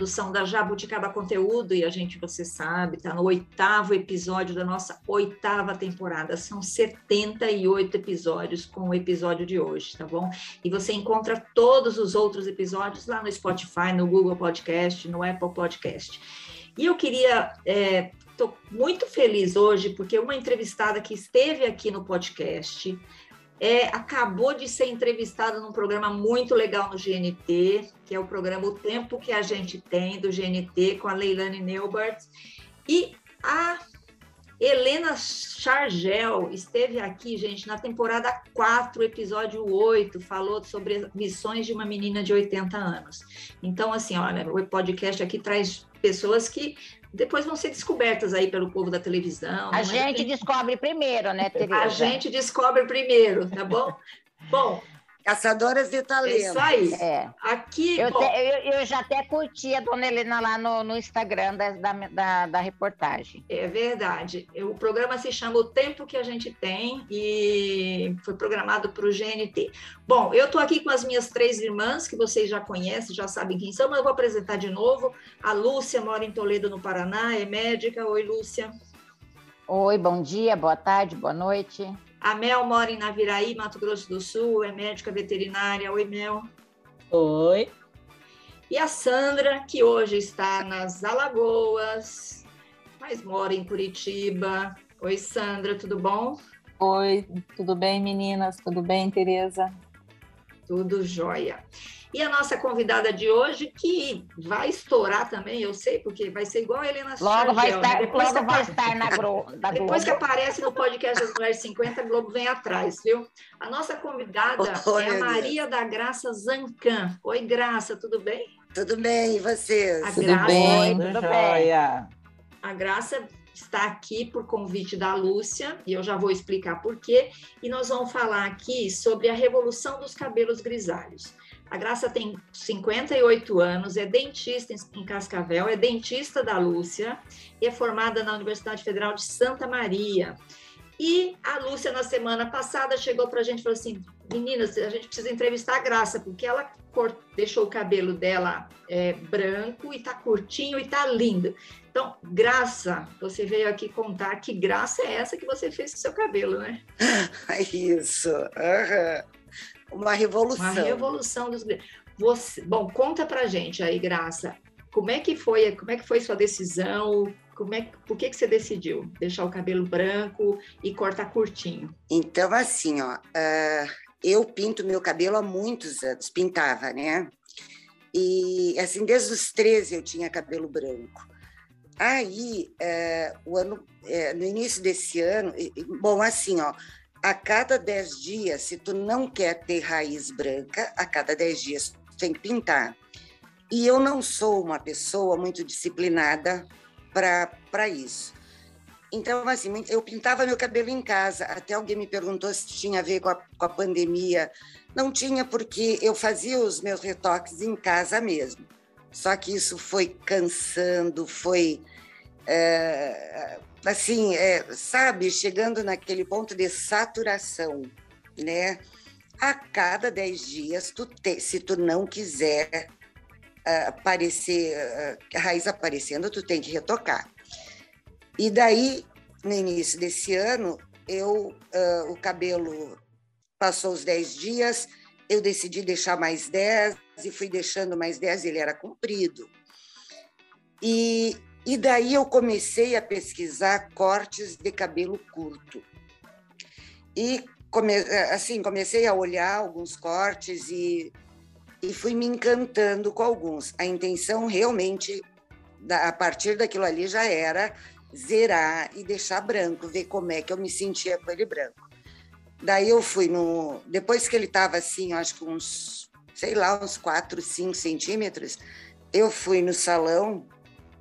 Produção da Jabuticaba Conteúdo e a gente, você sabe, está no oitavo episódio da nossa oitava temporada. São 78 episódios com o episódio de hoje, tá bom? E você encontra todos os outros episódios lá no Spotify, no Google Podcast, no Apple Podcast. E eu queria estou é, muito feliz hoje porque uma entrevistada que esteve aqui no podcast é, acabou de ser entrevistada num programa muito legal no GNT, que é o programa O Tempo que a gente tem, do GNT, com a Leilane Neubart. E a Helena Chargel esteve aqui, gente, na temporada 4, episódio 8, falou sobre missões de uma menina de 80 anos. Então, assim, olha, o podcast aqui traz pessoas que depois vão ser descobertas aí pelo povo da televisão. A gente descobre primeiro, né, Tereza? A gente descobre primeiro, tá bom? bom, Caçadoras de Talento. É isso aí. É. Aqui, eu, te, eu, eu, já até curti a dona Helena lá no, no Instagram da, da, da, reportagem. É verdade. O programa se chama O Tempo que a gente tem e foi programado para o GNT. Bom, eu estou aqui com as minhas três irmãs, que vocês já conhecem, já sabem quem são, mas eu vou apresentar de novo. A Lúcia mora em Toledo, no Paraná, é médica. Oi, Lúcia. Oi, bom dia, boa tarde, boa noite. A Mel mora em Naviraí, Mato Grosso do Sul, é médica veterinária. Oi, Mel. Oi. E a Sandra, que hoje está nas Alagoas, mas mora em Curitiba. Oi, Sandra, tudo bom? Oi, tudo bem, meninas? Tudo bem, Tereza? Tudo jóia. E a nossa convidada de hoje, que vai estourar também, eu sei, porque vai ser igual a Helena Logo vai estar, né? depois logo vai estar na, na Depois que aparece no podcast das Mulheres 50, a Globo vem atrás, viu? A nossa convidada Oi, é a Maria da Graça Zancan. Oi, Graça, tudo bem? Tudo bem, e vocês? A tudo Graça, bem, tudo bem. A Graça está aqui por convite da Lúcia, e eu já vou explicar por quê, e nós vamos falar aqui sobre a revolução dos cabelos grisalhos. A Graça tem 58 anos, é dentista em Cascavel, é dentista da Lúcia e é formada na Universidade Federal de Santa Maria. E a Lúcia, na semana passada, chegou para a gente e falou assim: meninas, a gente precisa entrevistar a Graça, porque ela deixou o cabelo dela é, branco e está curtinho e está lindo. Então, Graça, você veio aqui contar que graça é essa que você fez com seu cabelo, né? Isso. Uhum. Uma revolução. Uma revolução dos você, bom, conta pra gente aí, Graça, como é que foi, como é que foi sua decisão? Como é, por que, que você decidiu deixar o cabelo branco e cortar curtinho? Então, assim, ó, uh, eu pinto meu cabelo há muitos anos, pintava, né? E, assim, desde os 13 eu tinha cabelo branco. Aí, uh, o ano, uh, no início desse ano, bom, assim, ó, a cada 10 dias, se tu não quer ter raiz branca, a cada 10 dias tu tem que pintar. E eu não sou uma pessoa muito disciplinada para isso. Então, assim, eu pintava meu cabelo em casa. Até alguém me perguntou se tinha a ver com a, com a pandemia. Não tinha, porque eu fazia os meus retoques em casa mesmo. Só que isso foi cansando, foi é, assim, é, sabe, chegando naquele ponto de saturação, né? A cada 10 dias, tu te, se tu não quiser uh, aparecer, uh, a raiz aparecendo, tu tem que retocar. E daí, no início desse ano, eu, uh, o cabelo passou os 10 dias, eu decidi deixar mais 10 e fui deixando mais 10, ele era comprido. E e daí eu comecei a pesquisar cortes de cabelo curto. E come, assim, comecei a olhar alguns cortes e, e fui me encantando com alguns. A intenção realmente, a partir daquilo ali, já era zerar e deixar branco, ver como é que eu me sentia com ele branco. Daí eu fui no. Depois que ele estava assim, acho que uns, sei lá, uns 4, 5 centímetros, eu fui no salão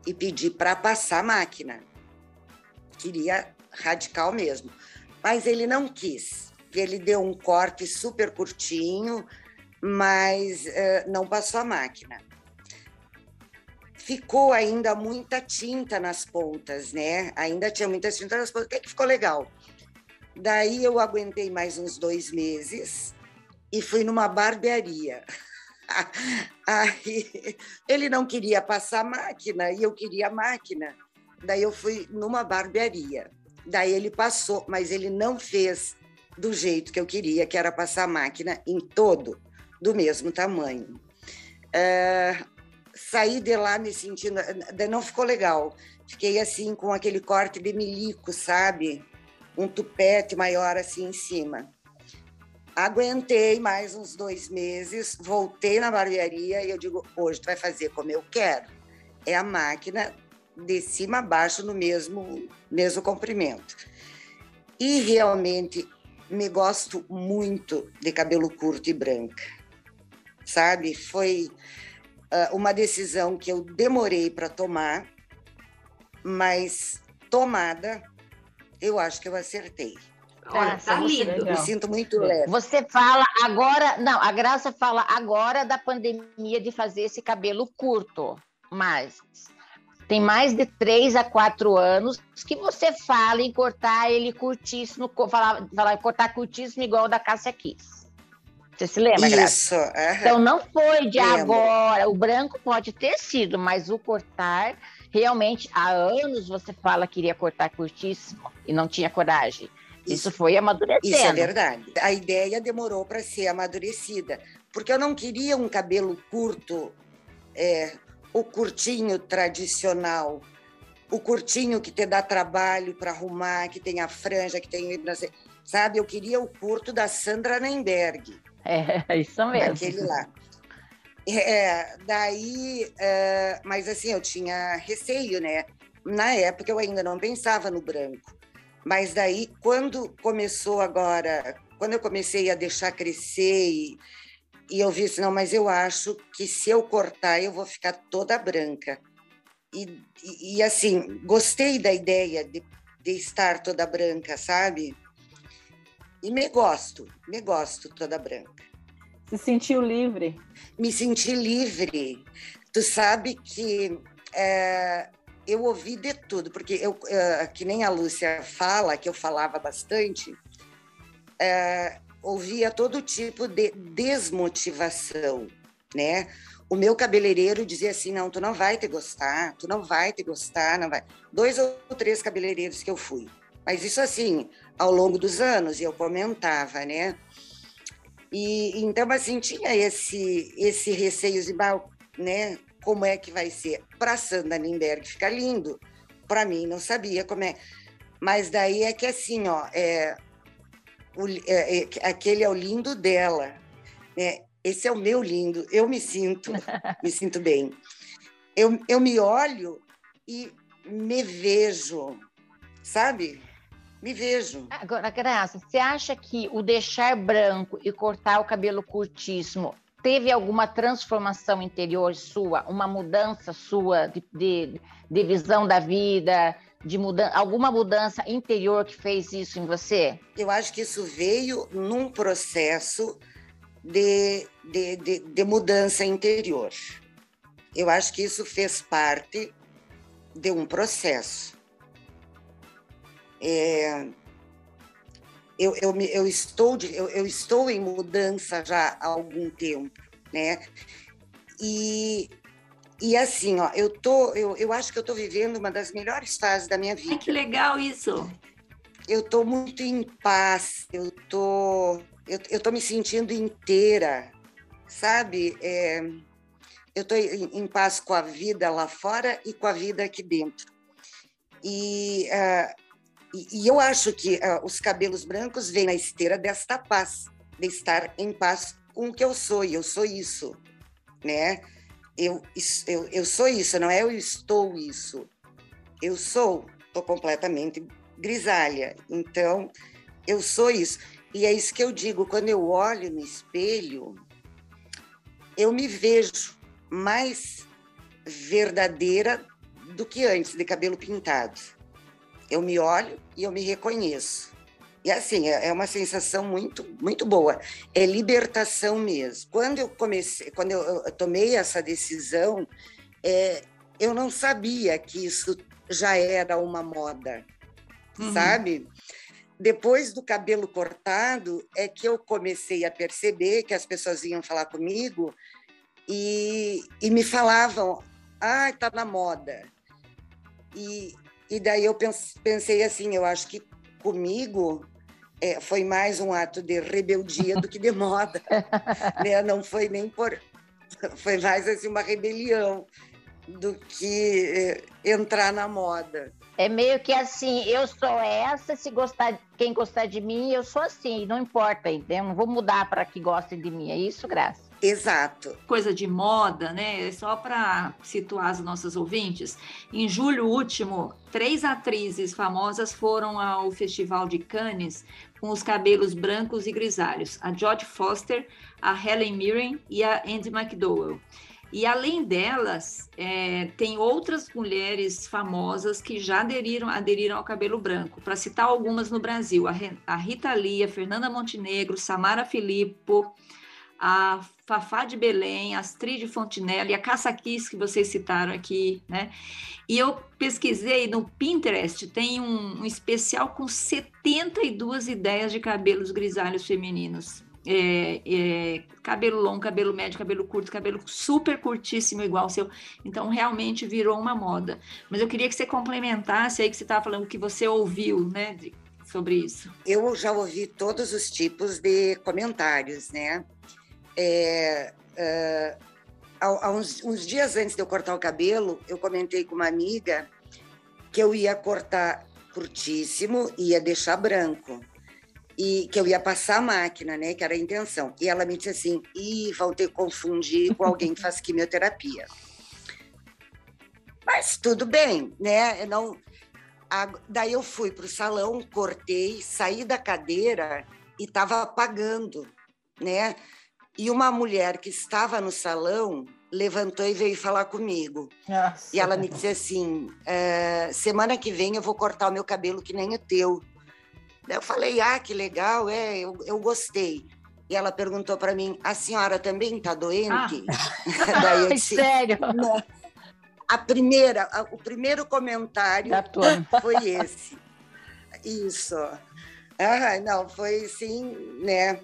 e pedi para passar a máquina. Queria radical mesmo. Mas ele não quis. ele deu um corte super curtinho, mas uh, não passou a máquina. Ficou ainda muita tinta nas pontas, né? Ainda tinha muita tinta nas pontas, até que ficou legal. Daí eu aguentei mais uns dois meses e fui numa barbearia. Aí, ele não queria passar máquina e eu queria máquina. Daí eu fui numa barbearia. Daí ele passou, mas ele não fez do jeito que eu queria, que era passar máquina em todo do mesmo tamanho. É, saí de lá me sentindo. Não ficou legal. Fiquei assim com aquele corte de milico, sabe? Um tupete maior assim em cima. Aguentei mais uns dois meses, voltei na barbearia e eu digo: hoje tu vai fazer como eu quero. É a máquina de cima a baixo no mesmo, mesmo comprimento. E realmente me gosto muito de cabelo curto e branca, sabe? Foi uh, uma decisão que eu demorei para tomar, mas tomada, eu acho que eu acertei. Olha, tá lindo. Me sinto muito leve. Você fala agora, não, a Graça fala agora da pandemia de fazer esse cabelo curto, mas tem mais de três a quatro anos que você fala em cortar ele curtíssimo, falar, falar cortar curtíssimo igual da Cássia Kiss. Você se lembra, Isso. Graça? Então não foi de Lembro. agora. O branco pode ter sido, mas o cortar, realmente, há anos você fala que iria cortar curtíssimo e não tinha coragem. Isso foi amadurecendo. Isso é verdade. A ideia demorou para ser amadurecida, porque eu não queria um cabelo curto, é, o curtinho tradicional, o curtinho que te dá trabalho para arrumar, que tem a franja, que tem. Sabe, eu queria o curto da Sandra Nemberg. É, isso mesmo. Aquele lá. É, daí, é, mas assim, eu tinha receio, né? Na época eu ainda não pensava no branco. Mas daí, quando começou agora, quando eu comecei a deixar crescer e, e eu vi assim, não, mas eu acho que se eu cortar, eu vou ficar toda branca. E, e, e assim, gostei da ideia de, de estar toda branca, sabe? E me gosto, me gosto toda branca. Se sentiu livre? Me senti livre. Tu sabe que é, eu ouvi de tudo, porque eu, uh, que nem a Lúcia fala, que eu falava bastante, uh, ouvia todo tipo de desmotivação, né? O meu cabeleireiro dizia assim, não, tu não vai te gostar, tu não vai te gostar, não vai. Dois ou três cabeleireiros que eu fui. Mas isso assim, ao longo dos anos, e eu comentava, né? E então assim tinha esse esse receio de, né? Como é que vai ser. Para Sandra Lindbergh fica lindo, para mim não sabia como é. Mas daí é que assim, ó, é, o, é, é, aquele é o lindo dela, né? Esse é o meu lindo. Eu me sinto, me sinto bem. Eu, eu me olho e me vejo, sabe? Me vejo. Agora, Graça, você acha que o deixar branco e cortar o cabelo curtíssimo teve alguma transformação interior sua, uma mudança sua de, de, de visão da vida, de mudança, alguma mudança interior que fez isso em você? Eu acho que isso veio num processo de, de, de, de mudança interior. Eu acho que isso fez parte de um processo. É, eu, eu, eu, estou de, eu, eu, estou em mudança já há algum tempo, né? E, e assim, ó, eu, tô, eu, eu acho que eu estou vivendo uma das melhores fases da minha vida. Ai, que legal isso! Eu estou muito em paz, eu tô, eu, eu tô me sentindo inteira, sabe? É, eu estou em, em, paz com a vida lá fora e com a vida aqui dentro. E uh, e, e eu acho que uh, os cabelos brancos vêm na esteira desta paz, de estar em paz com o que eu sou, e eu sou isso, né? Eu, eu, eu sou isso, não é eu estou isso. Eu sou, estou completamente grisalha. Então, eu sou isso. E é isso que eu digo, quando eu olho no espelho, eu me vejo mais verdadeira do que antes, de cabelo pintado. Eu me olho e eu me reconheço. E assim, é, é uma sensação muito, muito boa. É libertação mesmo. Quando eu comecei, quando eu, eu tomei essa decisão, é, eu não sabia que isso já era uma moda, uhum. sabe? Depois do cabelo cortado, é que eu comecei a perceber que as pessoas vinham falar comigo e, e me falavam: ah, tá na moda. E, e daí eu pensei assim: eu acho que comigo é, foi mais um ato de rebeldia do que de moda. né? Não foi nem por. Foi mais assim, uma rebelião do que é, entrar na moda. É meio que assim, eu sou essa, se gostar, quem gostar de mim, eu sou assim, não importa, entendeu? Não vou mudar para que gostem de mim, é isso, Graça? Exato. Coisa de moda, né? Só para situar as nossas ouvintes, em julho último, três atrizes famosas foram ao Festival de Cannes com os cabelos brancos e grisalhos: a Jodie Foster, a Helen Mirren e a Andy McDowell. E além delas, é, tem outras mulheres famosas que já aderiram, aderiram ao cabelo branco. Para citar algumas no Brasil, a, a Rita Lee, a Fernanda Montenegro, Samara Filippo, a Fafá de Belém, a Astrid Fontinelli, a Caça Kiss, que vocês citaram aqui, né? E eu pesquisei no Pinterest, tem um, um especial com 72 ideias de cabelos grisalhos femininos. É, é, cabelo longo, cabelo médio, cabelo curto, cabelo super curtíssimo igual o seu. Então, realmente virou uma moda. Mas eu queria que você complementasse aí que você estava falando que você ouviu, né, sobre isso. Eu já ouvi todos os tipos de comentários, né? É, é, há, uns, uns dias antes de eu cortar o cabelo, eu comentei com uma amiga que eu ia cortar curtíssimo e ia deixar branco. E que eu ia passar a máquina, né? Que era a intenção. E ela me disse assim: Ih, vão ter que confundir com alguém que faz quimioterapia. Mas tudo bem, né? Eu não, daí eu fui para o salão, cortei, saí da cadeira e estava apagando, né? E uma mulher que estava no salão levantou e veio falar comigo. Nossa. E ela me disse assim: é, semana que vem eu vou cortar o meu cabelo que nem o teu. Eu falei: ah, que legal, é, eu, eu gostei. E ela perguntou para mim: a senhora também está doente? Ah. Daí eu disse, Sério? Não. A primeira, a, o primeiro comentário foi esse. Isso. Ah, não, foi sim, né?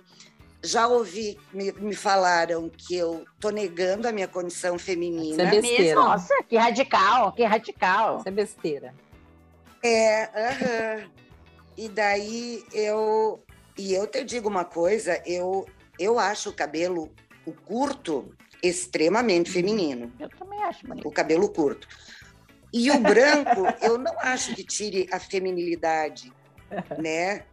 Já ouvi, me, me falaram que eu tô negando a minha condição feminina. Isso é besteira. Nossa, que radical, que radical. Isso é besteira. É, uh -huh. e daí eu... E eu te digo uma coisa, eu, eu acho o cabelo o curto extremamente feminino. Eu também acho bonito. O cabelo curto. E o branco, eu não acho que tire a feminilidade, né?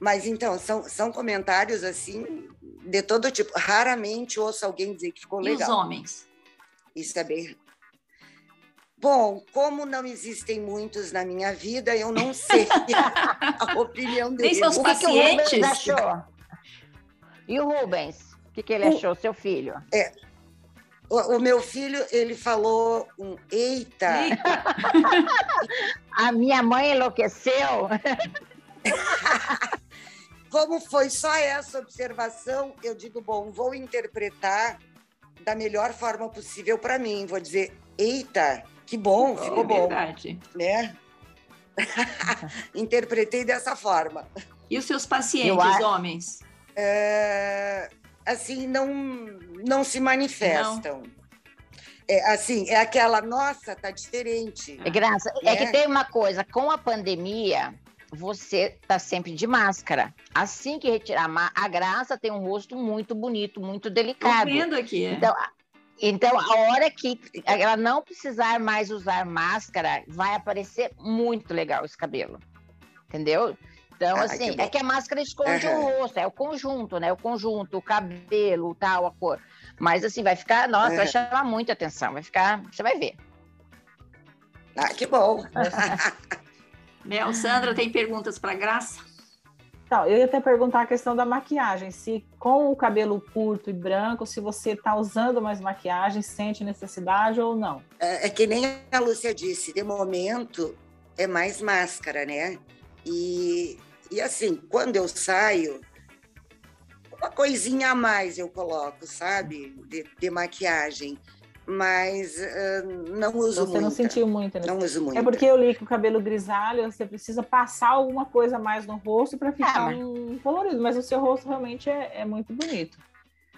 Mas então, são, são comentários assim, de todo tipo. Raramente ouço alguém dizer que ficou legal. E os homens? Isso é bem. Bom, como não existem muitos na minha vida, eu não sei a opinião deles. Nem seus pacientes. Que achou? E o Rubens? O que, que ele achou, seu filho? É, o, o, meu filho, ele falou um eita. eita. a minha mãe enlouqueceu. Como foi só essa observação, eu digo, bom, vou interpretar da melhor forma possível para mim. Vou dizer, eita, que bom, oh, ficou bom. Verdade. Né? Interpretei dessa forma. E os seus pacientes, homens? É, assim, não, não se manifestam. Não. É, assim, é aquela, nossa, tá diferente. É graça. É que né? tem uma coisa, com a pandemia, você tá sempre de máscara. Assim que retirar a graça tem um rosto muito bonito, muito delicado. Tô vendo aqui. Então, então, a hora que ela não precisar mais usar máscara, vai aparecer muito legal esse cabelo. Entendeu? Então, ah, assim, que é que a máscara esconde uhum. o rosto, é o conjunto, né? O conjunto, o cabelo, tal, a cor. Mas, assim, vai ficar, nossa, uhum. vai chamar muita atenção, vai ficar, você vai ver. Ah, que bom! Mel, Sandra, tem perguntas para Graça? Então, eu ia até perguntar a questão da maquiagem, se com o cabelo curto e branco, se você está usando mais maquiagem, sente necessidade ou não. É, é, que nem a Lúcia disse, de momento é mais máscara, né? E, e E assim, quando eu saio, uma coisinha a mais eu coloco, sabe? De, de maquiagem. Mas uh, não uso Você muito. não sentiu muito, né? Não uso muito. É porque eu li que o cabelo grisalho, você precisa passar alguma coisa a mais no rosto para ficar mas- um colorido. Mas o seu rosto realmente é, é muito bonito.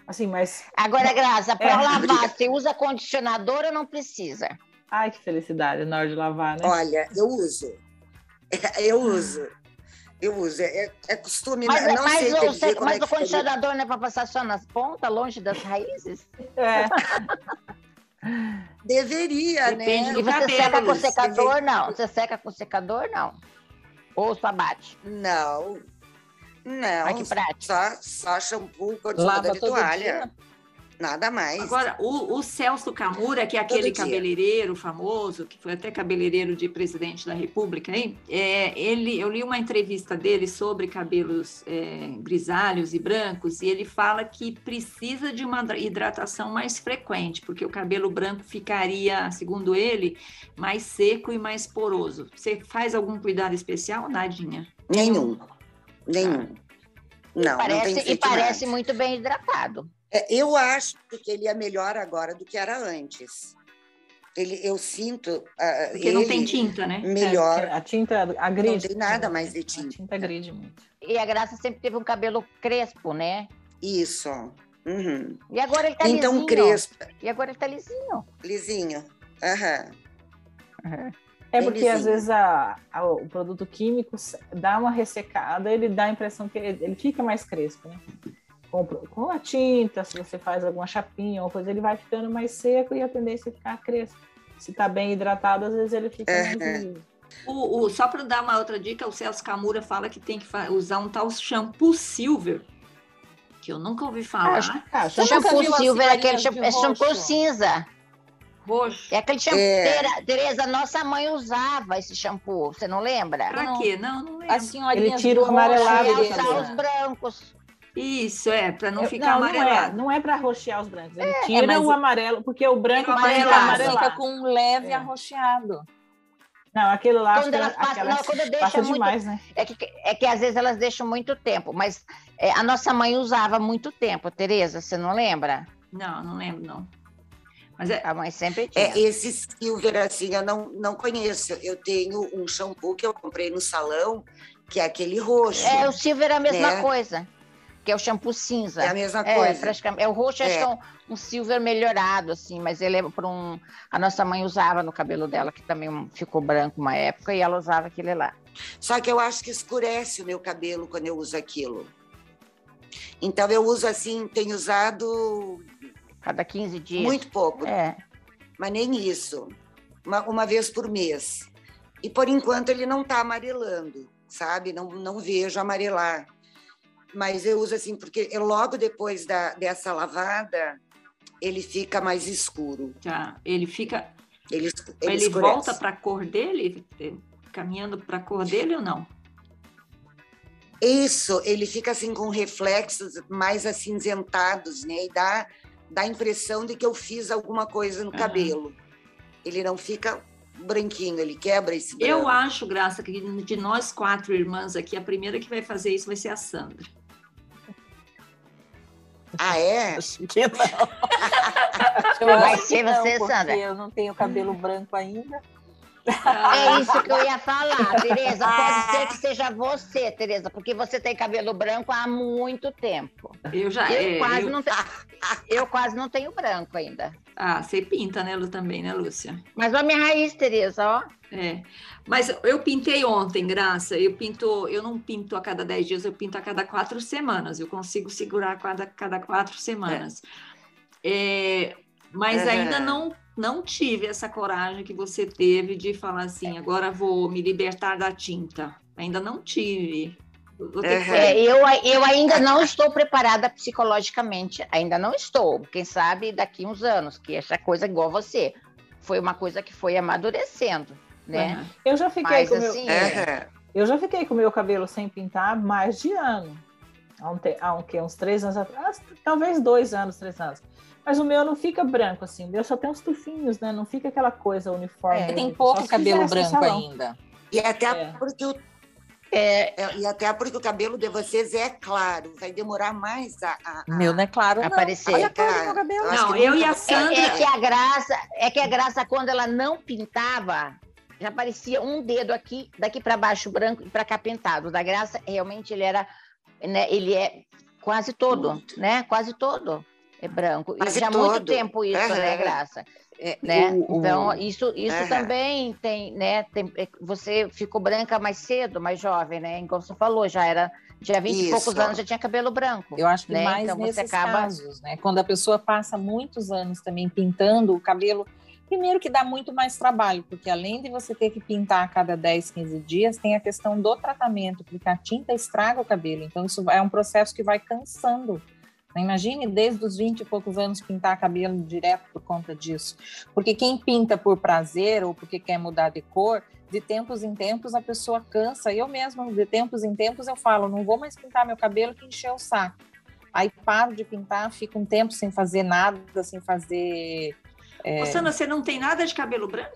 Assim, mas. Agora, Graça, para É. lavar, você usa condicionador ou não precisa? Ai, que felicidade na hora de lavar, né? Olha, eu uso. Eu uso. Eu uso. É, é costume. Mas, não mas sei você- mas é o condicionador não é para passar só nas pontas, longe das raízes? É. Deveria, Depende né? do E você seca com secador, não? Você seca com secador, não? Ou só bate? Não. Não. Ai, que prático. Só, só shampoo, condicionador e todo toalha. dia? Nada mais. Agora, o, o Celso Camura, que é aquele cabeleireiro famoso, que foi até cabeleireiro de presidente da República, hein? É, ele, eu li uma entrevista dele sobre cabelos é, grisalhos e brancos, e ele fala que precisa de uma hidratação mais frequente, porque o cabelo branco ficaria, segundo ele, mais seco e mais poroso. Você faz algum cuidado especial, Nadinha? Nenhum. Nenhum. Não, não parece, tem e parece muito bem hidratado. É, eu acho que ele é melhor agora do que era antes. Ele, eu sinto ah, Porque ele não tem tinta, né? melhor. A tinta agride. Não tem nada mais de A tinta. tinta agride muito. E a Graça sempre teve um cabelo crespo, né? Isso. Uhum. E agora ele tá então, lisinho. crespo, E agora ele tá lisinho. lisinho. Aham. É Bem porque lisinho. às vezes a- a- o produto químico dá uma ressecada, ele dá a impressão que ele, ele fica mais crespo, né? Com, com a tinta, se você faz alguma chapinha ou coisa, ele vai ficando mais seco e a tendência é ficar crespo. Se tá bem hidratado, às vezes ele fica É, mais é. O, o- só para dar uma outra dica, o Celso Camura fala que tem que usar um tal shampoo silver, que eu nunca ouvi falar. Ah, Você shampoo- silver é aquele shampoo, de é shampoo cinza. Roxo. É aquele shampoo. É. Tereza, nossa mãe usava esse shampoo, você não lembra? Pra não. quê? Não, não lembro. As senhorinhas Ele tira o amarelado Realçar cabelo. os brancos. Isso, é, para não Eu- ficar não, não é, amarelado. não é para roxear os brancos. Ele tira mas- o amarelo, porque o branco vai amarelado. Fica com um leve É. arroxeado. Não, aquele lá acho Quando que elas passam- não, quando deixa passa muito- demais, né? É que, é que às vezes elas deixam muito tempo, mas é, a nossa mãe usava muito tempo, Tereza, você não lembra? Não, não lembro, não. Mas é, A mãe sempre tinha. É, esse silver, assim, eu não, não conheço. Eu tenho um shampoo que eu comprei no salão, que é aquele roxo. É, o silver é a mesma né? coisa, que é o shampoo cinza. É a mesma É, coisa. praticamente. É o roxo, É. é um, um silver melhorado, assim, mas ele é para um. A nossa mãe usava no cabelo dela, que também ficou branco uma época, e ela usava aquele lá. Só que eu acho que escurece o meu cabelo quando eu uso aquilo. Então eu uso assim, tenho usado Cada 15 dias. muito pouco, É. mas nem isso. Uma, uma vez por mês. E por enquanto ele não está amarelando, sabe? Não, não vejo amarelar. Mas eu uso assim, porque eu, logo depois da, dessa lavada, ele fica mais escuro. já, ele fica. Ele, ele, Ele, volta para a cor dele, eh, caminhando para a cor dele ou não? Isso, ele fica assim com reflexos mais acinzentados, né? E dá, dá a impressão de que eu fiz alguma coisa no Aham. cabelo. Ele não fica branquinho, ele quebra esse branco. Eu acho, Graça, que de nós quatro irmãs aqui, a primeira que vai fazer isso vai ser a Sandra. Ah, é? Acho que não. Eu Vai acho que ser não, você, porque Sandra? Eu não tenho cabelo branco ainda. É isso que eu ia falar, Tereza. Pode ser que seja você, Tereza, porque você tem cabelo branco há muito tempo. Eu já. Eu, é, quase, eu- Não te- eu quase não tenho branco ainda. Ah, você pinta, né, Lu, também, né, Lúcia? Mas a minha raiz, Tereza, ó. É. Mas eu pintei ontem, Graça. Eu pinto, eu não pinto a cada 10 dias, eu pinto a cada quatro semanas. Eu consigo segurar a cada, cada quatro semanas. É, mas Aham. ainda não, não tive essa coragem que você teve de falar assim, agora vou me libertar da tinta. Ainda não tive. Aham. É, eu, eu ainda não estou preparada psicologicamente, ainda não estou. Quem sabe daqui uns anos, que essa coisa igual você. Foi uma coisa que foi amadurecendo, né? Aham. Eu já fiquei Mas com o meu, assim, Aham. eu já fiquei com meu cabelo sem pintar mais de ano. Há, um te- há um, quê? uns três anos atrás, talvez dois anos, três anos. Mas o meu não fica branco assim, o meu só tem uns tufinhos, né? Não fica aquela coisa uniforme. Você tem Só pouco cabelo branco salão. ainda. E até É. porque o, É, É, e até porque o cabelo de vocês é claro, vai demorar mais a. a- a- Meu não é claro, não. Aparecer. Olha a cor do meu cabelo. Não, que eu e a é, Sandra. é que a graça, é que a graça quando ela não pintava, já parecia um dedo aqui, daqui para baixo branco e para cá pintado. O Da graça realmente ele era, né, ele é quase todo, né? Quase todo é branco. Quase e já há muito tempo isso, Aham. né, graça? É, né? o- o- Então, isso, isso Aham. também tem, né? tem- é, você ficou branca mais cedo, mais jovem, né? Igual você falou, já era, tinha 20 e poucos Isso. anos, já tinha cabelo branco. Eu acho que né? mais Então você nesses acaba- casos, né? Quando a pessoa passa muitos anos também pintando o cabelo, primeiro que dá muito mais trabalho, porque além de você ter que pintar a cada 10, 15 dias, tem a questão do tratamento, porque a tinta estraga o cabelo. Então, isso é um processo que vai cansando. Né? Imagine desde os 20 e poucos anos pintar cabelo direto por conta disso. Porque quem pinta por prazer ou porque quer mudar de cor, de tempos em tempos a pessoa cansa. Eu mesma, de tempos em tempos, eu falo, não vou mais pintar meu cabelo que encheu o saco. Aí paro de pintar, fico um tempo sem fazer nada, sem fazer. Ô, Sandra, você não tem nada de cabelo branco?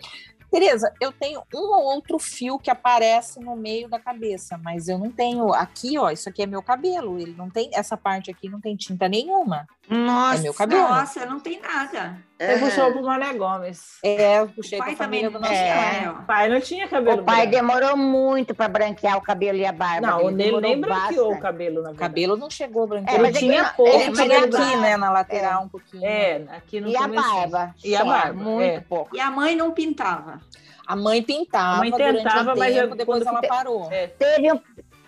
Tereza, eu tenho um ou outro fio que aparece no meio da cabeça, mas eu não tenho. Aqui, ó, isso aqui é meu cabelo. Ele não tem. Essa parte aqui não tem tinta nenhuma. Nossa, É meu cabelo. Nossa, não tem nada. Você Aham. puxou pro Mané Gomes. É, eu puxei o pra pai também não tinha, É. né? O pai não tinha cabelo O pai branco. demorou muito para branquear o cabelo e a barba. Não, o dele nem branqueou o bastante. cabelo, na O verdade. cabelo não chegou branquinho. É, ele é que tinha pouco é, Ele mas tinha é aqui, né, na lateral um pouquinho. É, aqui no E a começo. barba. E a só, barba, Muito é. pouco. E a mãe não pintava. A mãe pintava A mãe tentava, um mas tempo, eu- depois ela fi- parou. É, Teve um,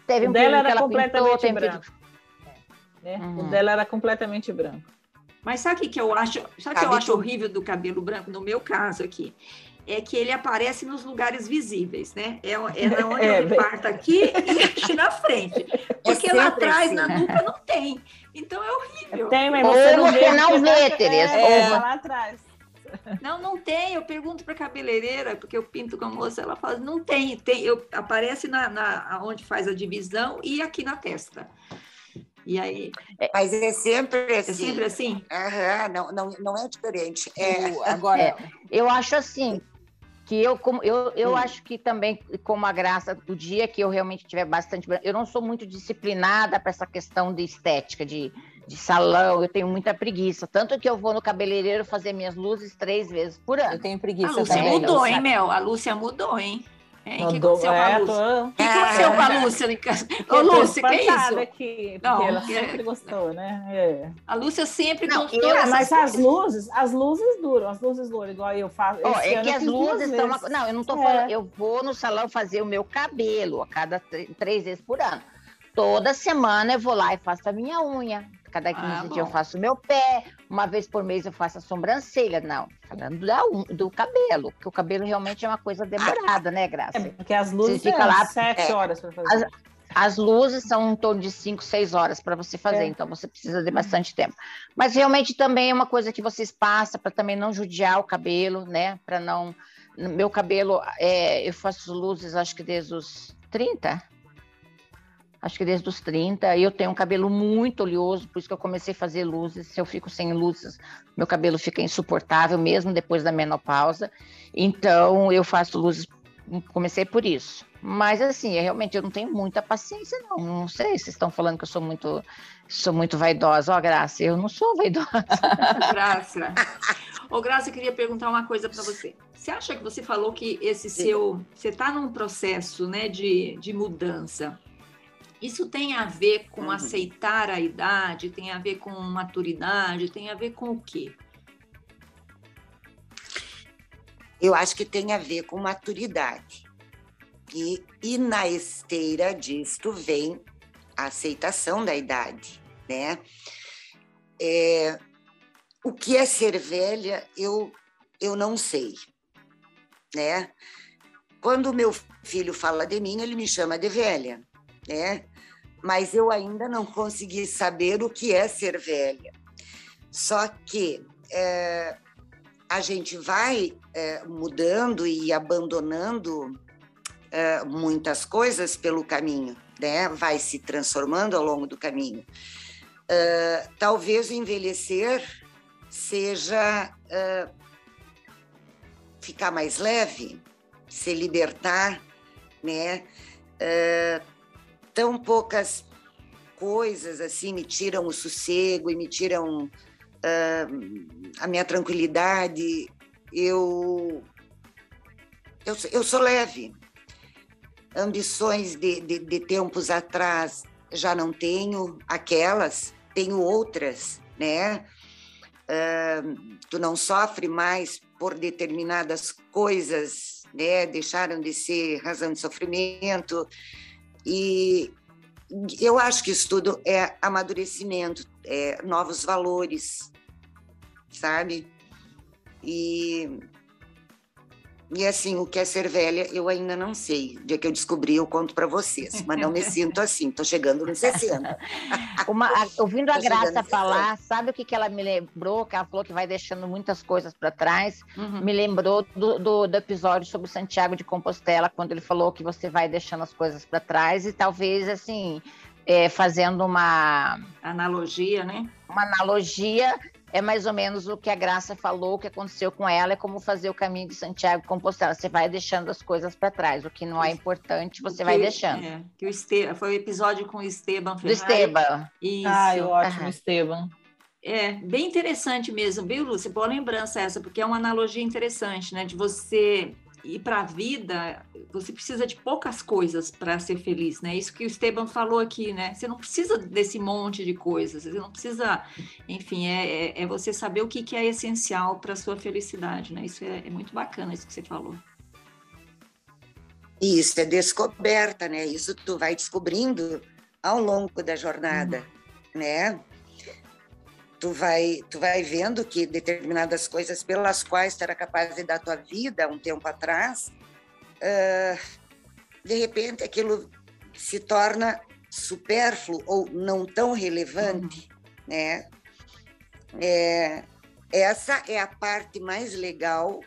teve o um dela era ela completamente pintou, branco. Né? O Uhum. dela era completamente branco. Mas sabe o que, que eu acho? Sabe o que eu acho horrível do cabelo branco, no meu caso aqui? É que ele aparece nos lugares visíveis, né? É, o- é na onde É, ele bem- parta aqui e aqui na frente. Porque lá atrás, assim. na nuca, não tem. Então é horrível. Tem, mas Ou você não você vê. não porque vê, Tereza, É, lá atrás. Não, não tem. Eu pergunto para a cabeleireira, porque eu pinto com a moça, ela fala, não tem. tem eu, aparece na, na onde faz a divisão e aqui na testa. E aí, Mas é sempre é assim. sempre assim? Aham, não, não, não é diferente. É, Agora, É. Eu acho assim que eu como eu, eu Hum. acho que também como a graça do dia que eu realmente tiver bastante eu não sou muito disciplinada para essa questão de estética de, de salão, eu tenho muita preguiça, tanto que eu vou no cabeleireiro fazer minhas luzes três vezes por eu ano. tenho A preguiça Lúcia também. mudou, hein, Mel? A Lúcia mudou, hein? Hein? O que aconteceu com a é, Lúcia? O que aconteceu com a Lúcia? em casa? Ô, Lúcia, que é isso? Aqui, Não, ela porque- sempre gostou, né? É. A Lúcia sempre Não, gostou eu- É, mas as luzes, as luzes duram, as luzes duram, igual eu faço. Esse é que as luzes estão. vezes. Não, eu não tô É. falando. Eu vou no salão fazer o meu cabelo a cada tr- três vezes por ano. Toda semana eu vou lá e faço a minha unha. Cada 15 Ah, dias eu faço o meu pé. Uma vez por mês eu faço a sobrancelha. Não, falando da do cabelo, porque o cabelo realmente é uma coisa demorada, né, Graça? É, porque as luzes fica é lá- sete é. horas para fazer. As luzes são em torno de 5, 6 horas para você fazer, É. então você precisa de bastante tempo. Mas realmente também é uma coisa que vocês passam para também não judiar o cabelo, né? Para não. Meu cabelo, é, eu faço luzes acho que desde os 30. Acho que desde os 30. E eu tenho um cabelo muito oleoso, por isso que eu comecei a fazer luzes. Se eu fico sem luzes, meu cabelo fica insuportável, mesmo depois da menopausa. Então, eu faço luzes comecei por isso. Mas assim, eu, realmente eu não tenho muita paciência, não. Não sei, vocês estão falando que eu sou muito, sou muito vaidosa. Ó, Graça, eu não sou vaidosa. Graça. Ô, Graça, eu queria perguntar uma coisa para você. Você acha que você falou que esse seu. Você está num processo né, de, de mudança. Isso tem a ver com Uhum. aceitar a idade, tem a ver com maturidade, tem a ver com o quê? eu acho que tem a ver com maturidade. E, e na esteira disto vem a aceitação da idade, né? É, o que é ser velha, eu, eu não sei, né? Quando o meu filho fala de mim, ele me chama de velha, né? Mas eu ainda não consegui saber o que é ser velha. Só que é, a gente vai é, mudando e abandonando é, muitas coisas pelo caminho, né? Vai se transformando ao longo do caminho. É, talvez o envelhecer seja é, ficar mais leve, se libertar, né? É, tão poucas coisas assim me tiram o sossego e me tiram uh, a minha tranquilidade. Eu, eu, eu sou leve. Ambições de, de, de tempos atrás já não tenho, aquelas, tenho outras, né? Uh, tu não sofre mais por determinadas coisas, né? Deixaram de ser razão de sofrimento. E eu acho que isso tudo é amadurecimento, é novos valores, sabe? E e assim, o que é ser velha, eu ainda não sei. O dia que eu descobri, eu conto para vocês. Mas não me sinto assim, estou chegando nos 60. Uma, a, ouvindo a Graça falar, sabe o que, que ela me lembrou? Que ela falou que vai deixando muitas coisas para trás. Uhum. Me lembrou do, do, do, episódio sobre Santiago de Compostela, quando ele falou que você vai deixando as coisas para trás e talvez, assim, é, fazendo uma... Analogia, né? Uma analogia é mais ou menos o que a Graça falou, o que aconteceu com ela, é como fazer o caminho de Santiago Compostela. Você vai deixando as coisas para trás, o que não é importante, você que, vai deixando. É, que o Este... Foi o episódio com o Esteban Ferrari. Do Esteban. Isso. Ai, ótimo, uhum. Esteban. É, bem interessante mesmo, viu, Lúcia? Boa lembrança essa, porque é uma analogia interessante, né? De você e para a vida, você precisa de poucas coisas para ser feliz, né? Isso que o Esteban falou aqui, né? Você não precisa desse monte de coisas, você não precisa, enfim, é, é, é você saber o que, que é essencial para a sua felicidade, né? Isso é, é muito bacana, isso que você falou. Isso é descoberta, né? Isso tu vai descobrindo ao longo da jornada, uhum. né? Tu vai, tu vai vendo que determinadas coisas pelas quais tu era capaz de dar tua vida um tempo atrás, uh, de repente aquilo se torna supérfluo ou não tão relevante, uhum. né? É, essa é a parte mais legal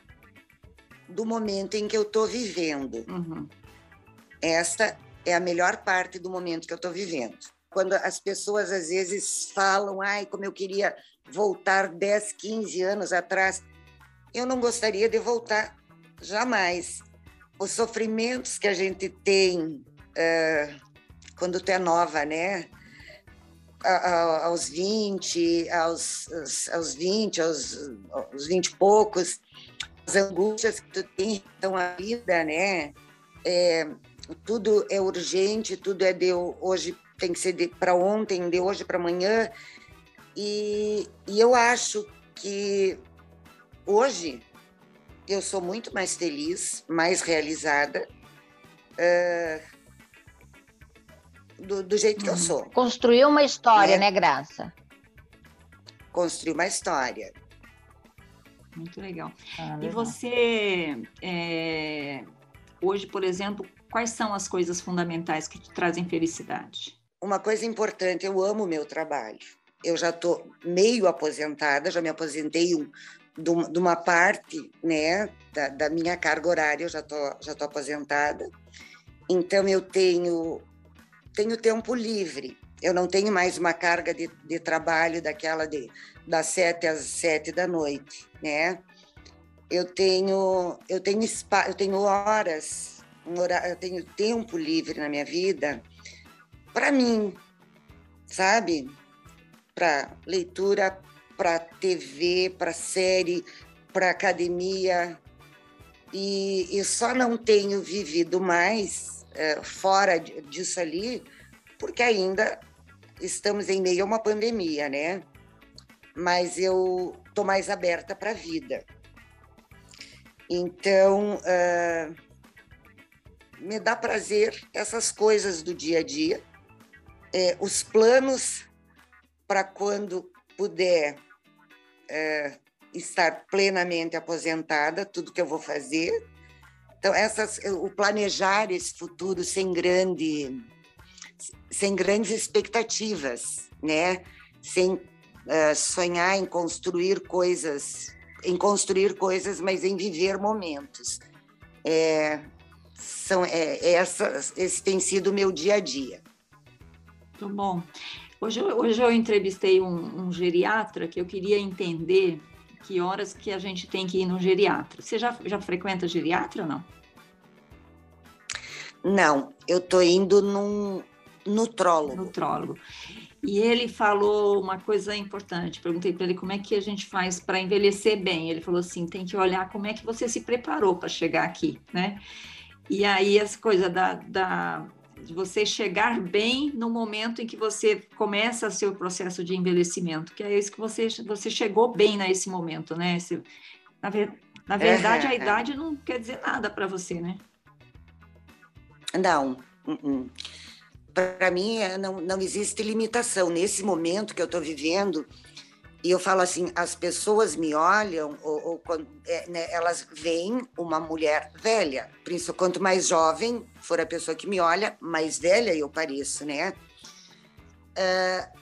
do momento em que eu estou vivendo. Uhum. Esta é a melhor parte do momento que eu estou vivendo quando as pessoas às vezes falam, ai, como eu queria voltar 10, 15 anos atrás, eu não gostaria de voltar jamais. Os sofrimentos que a gente tem uh, quando tu é nova, né? A, a, aos 20, aos, aos 20, aos, aos 20 e poucos, as angústias que tu tem então a vida, né? É, tudo é urgente, tudo é de hoje tem que ser para ontem, de hoje para amanhã. E, e eu acho que hoje eu sou muito mais feliz, mais realizada uh, do, do, jeito que eu uhum. sou. Construiu uma história, né, né Graça? Construiu uma história. Muito legal. Ah, legal. E você, é, hoje, por exemplo, quais são as coisas fundamentais que te trazem felicidade? Uma coisa importante, eu amo meu trabalho. Eu já estou meio aposentada, já me aposentei um, de uma parte né, da, da, minha carga horária, eu já estou já tô aposentada. Então, eu tenho, tenho tempo livre. Eu não tenho mais uma carga de, de trabalho daquela de, das sete às sete da noite, né? Eu tenho, eu tenho, spa, eu tenho horas, eu tenho tempo livre na minha vida para mim, sabe? Para leitura, para TV, para série, para academia. E, e, só não tenho vivido mais é, fora disso ali, porque ainda estamos em meio a uma pandemia, né? Mas eu tô mais aberta para a vida. Então, uh, me dá prazer essas coisas do dia a dia é, os planos para quando puder é, estar plenamente aposentada, tudo que eu vou fazer. Então, essas, o planejar esse futuro sem grande, sem grandes expectativas, né? Sem uh, sonhar em construir coisas, em construir coisas, mas em viver momentos. É, são é, essas, esse tem sido o meu dia a dia. Muito bom. Hoje, hoje eu entrevistei um, um, geriatra que eu queria entender que horas que a gente tem que ir no geriatra. Você já, já frequenta geriatra ou não? Não, eu estou indo num, nutrólogo. Nutrólogo. E ele falou uma coisa importante. Perguntei para ele como é que a gente faz para envelhecer bem. Ele falou assim: tem que olhar como é que você se preparou para chegar aqui, né? E aí essa coisa da, da de você chegar bem no momento em que você começa seu processo de envelhecimento, que é isso que você você chegou bem nesse momento, né? Na, ver, na verdade, é, a idade é. não quer dizer nada para você, né? Não. Uh -uh para mim é, não, não existe limitação. Nesse momento que eu estou vivendo, e eu falo assim, as pessoas me olham, ou, ou quando, é, né, elas veem uma mulher velha. Principalmente quanto mais jovem for a pessoa que me olha, mais velha eu pareço, né? Uh,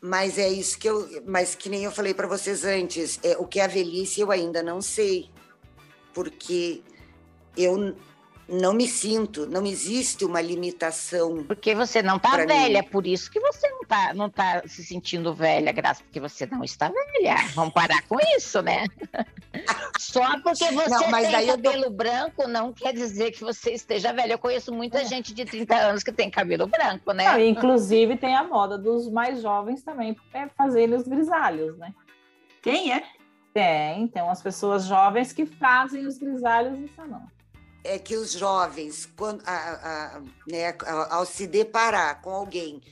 mas é isso que eu, mas que nem eu falei para vocês antes, é, o que é a velhice eu ainda não sei, porque eu não me sinto, não existe uma limitação. Porque você não está velha, mim. por isso que você não está não tá se sentindo velha, graças porque você não está velha. Vamos parar com isso, né? Só porque você não, tem cabelo tô... branco não quer dizer que você esteja velha. Eu conheço muita é. gente de 30 anos que tem cabelo branco, né? Não, inclusive tem a moda dos mais jovens também é fazerem os grisalhos, né? Quem é? Tem, tem umas pessoas jovens que fazem os grisalhos no salão é que os jovens, quando, a, a, né, ao se deparar com alguém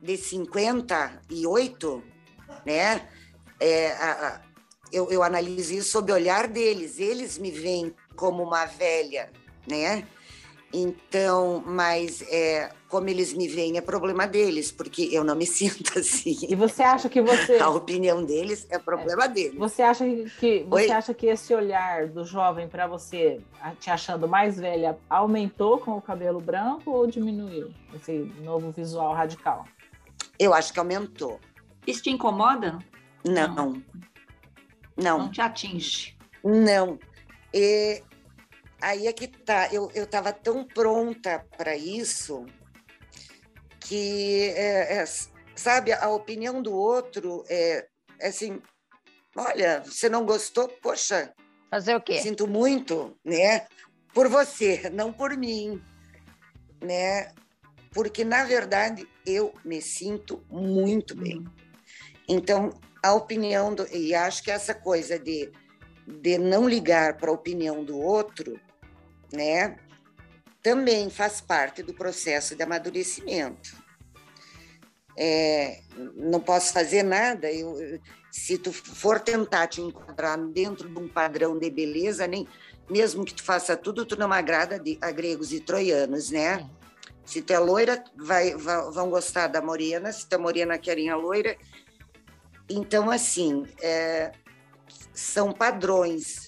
de 58, né, é, a, eu, eu analiso isso sob o olhar deles. Eles me veem como uma velha, né? Então, mas é, como eles me veem é problema deles, porque eu não me sinto assim. E você acha que você a opinião deles é problema é. deles. Você acha que você Oi? acha que esse olhar do jovem para você, te achando mais velha, aumentou com o cabelo branco ou diminuiu esse novo visual radical? Eu acho que aumentou. Isso te incomoda? Não. Não. Não, não te atinge. Não. E aí é que tá. Eu estava tão pronta para isso que, é, é, sabe, a opinião do outro é, é, assim: olha, você não gostou? Poxa. Fazer o quê? Sinto muito, né? Por você, não por mim, né? Porque, na verdade, eu me sinto muito bem. Uhum. Então, a opinião do. E acho que essa coisa de, de não ligar para a opinião do outro né, também faz parte do processo de amadurecimento. É, não posso fazer nada, eu, se tu for tentar te enquadrar dentro de um padrão de beleza, nem mesmo que tu faça tudo, tu não agrada de, a gregos e troianos, né? Se tu é loira, vai, vai, vão gostar da morena, se tu é morena, querem a loira. Então, assim, é, são padrões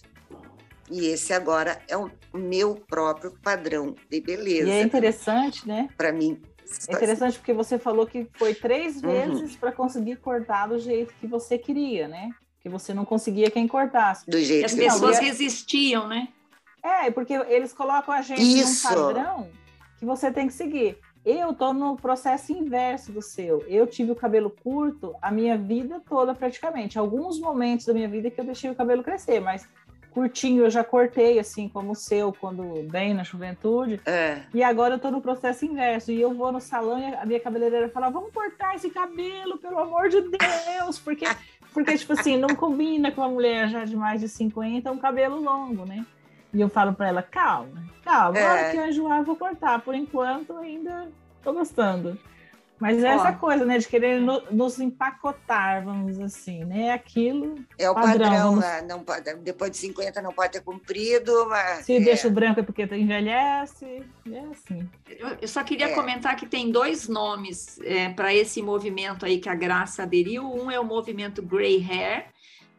e esse agora é o meu próprio padrão de beleza. E é interessante, né? Para mim. É interessante porque você falou que foi três uhum. vezes uhum. para conseguir cortar do jeito que você queria, né? Que você não conseguia quem cortasse. Do jeito e as que pessoas resistiam, né? É, porque eles colocam a gente Isso. num padrão que você tem que seguir. Eu tô no processo inverso do seu. Eu tive o cabelo curto a minha vida toda praticamente. Alguns momentos da minha vida que eu deixei o cabelo crescer, mas curtinho eu já cortei, assim como o seu, quando bem na juventude. É. E agora eu tô no processo inverso. E eu vou no salão e a minha cabeleireira fala: vamos cortar esse cabelo, pelo amor de Deus! Porque, porque tipo assim, não combina com uma mulher já de mais de 50 um cabelo longo, né? E eu falo para ela: calma, calma, é. hora que eu enjoar, eu vou cortar. Por enquanto, ainda tô gostando. Mas é essa coisa, né, de querer no, nos empacotar, vamos dizer assim, né? Aquilo. É o padrão, padrão vamos... Né? não pode, depois de 50 não pode ter cumprido, mas. Se é. deixa o branco é porque envelhece, é assim. Eu, eu só queria é. comentar que tem dois nomes é, para esse movimento aí que a Graça aderiu. Um é o movimento Grey Hair,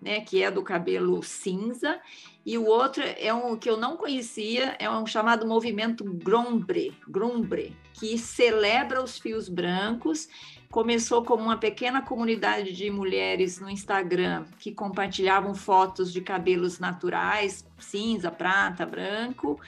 né, que é do cabelo cinza, e o outro é um que eu não conhecia, é um chamado movimento Grombre, Grombre, que celebra os fios brancos. Começou como uma pequena comunidade de mulheres no Instagram que compartilhavam fotos de cabelos naturais, cinza, prata, branco,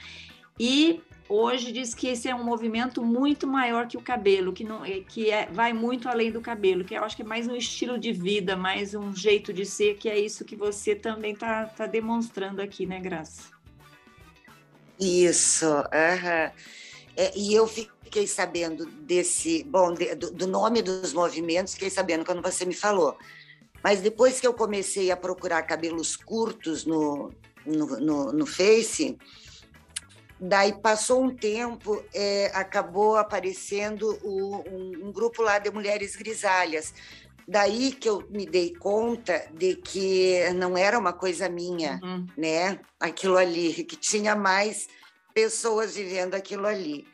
e hoje diz que esse é um movimento muito maior que o cabelo, que, não, é, que é, vai muito além do cabelo, que eu acho que é mais um estilo de vida, mais um jeito de ser, que é isso que você também está tá demonstrando aqui, né, Graça? Isso, uhum. É, e eu fiquei sabendo desse, bom, de, do, do, nome dos movimentos, fiquei sabendo quando você me falou. Mas depois que eu comecei a procurar cabelos curtos no, no, no, no Face, daí passou um tempo, é, acabou aparecendo o, um, um grupo lá de mulheres grisalhas. Daí que eu me dei conta de que não era uma coisa minha, uhum. né? Aquilo ali, que tinha mais pessoas vivendo aquilo ali.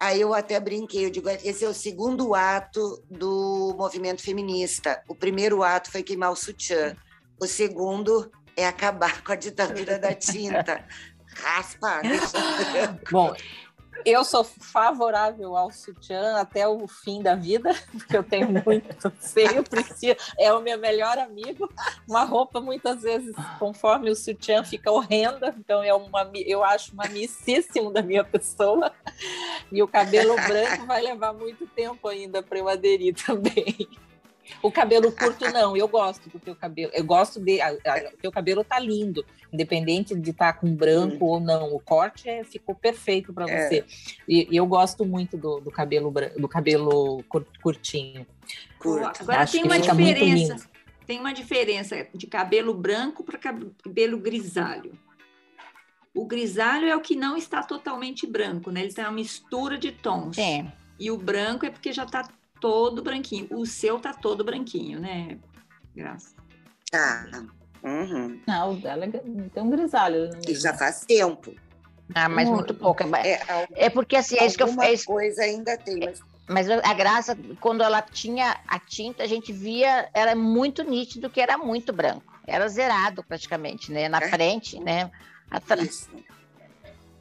Aí eu até brinquei, eu digo, esse é o segundo ato do movimento feminista. O primeiro ato foi queimar o sutiã. O segundo é acabar com a ditadura da tinta. Raspa, Bom, eu sou favorável ao sutiã até o fim da vida, porque eu tenho muito seio, preciso, é o meu melhor amigo. Uma roupa, muitas vezes, conforme o sutiã, fica horrenda, então é uma, eu acho uma missíssimo da minha pessoa. E o cabelo branco vai levar muito tempo ainda para eu aderir também. O cabelo curto, não, eu gosto do teu cabelo. Eu gosto de. o teu cabelo tá lindo, independente de estar tá com branco hum. ou não. O corte é, ficou perfeito para é. você. E, e, eu gosto muito do, do cabelo do cabelo curtinho. Curto. Agora Acho tem uma diferença. Tem uma diferença de cabelo branco para cabelo grisalho. O grisalho é o que não está totalmente branco, né? Ele tem uma mistura de tons. É. E o branco é porque já está todo branquinho. O seu tá todo branquinho, né, Graça? Tá. Uhum. Não, o dela é, tem um grisalho. E já faz tempo. Ah, mas muito, muito pouco. É, é, é, porque assim, é isso que eu fiz. coisa ainda tem, mas... Mas a graça, quando ela tinha a tinta, a gente via, era muito nítido que era muito branco. Era zerado praticamente, né? Na é. frente, né? Atrás.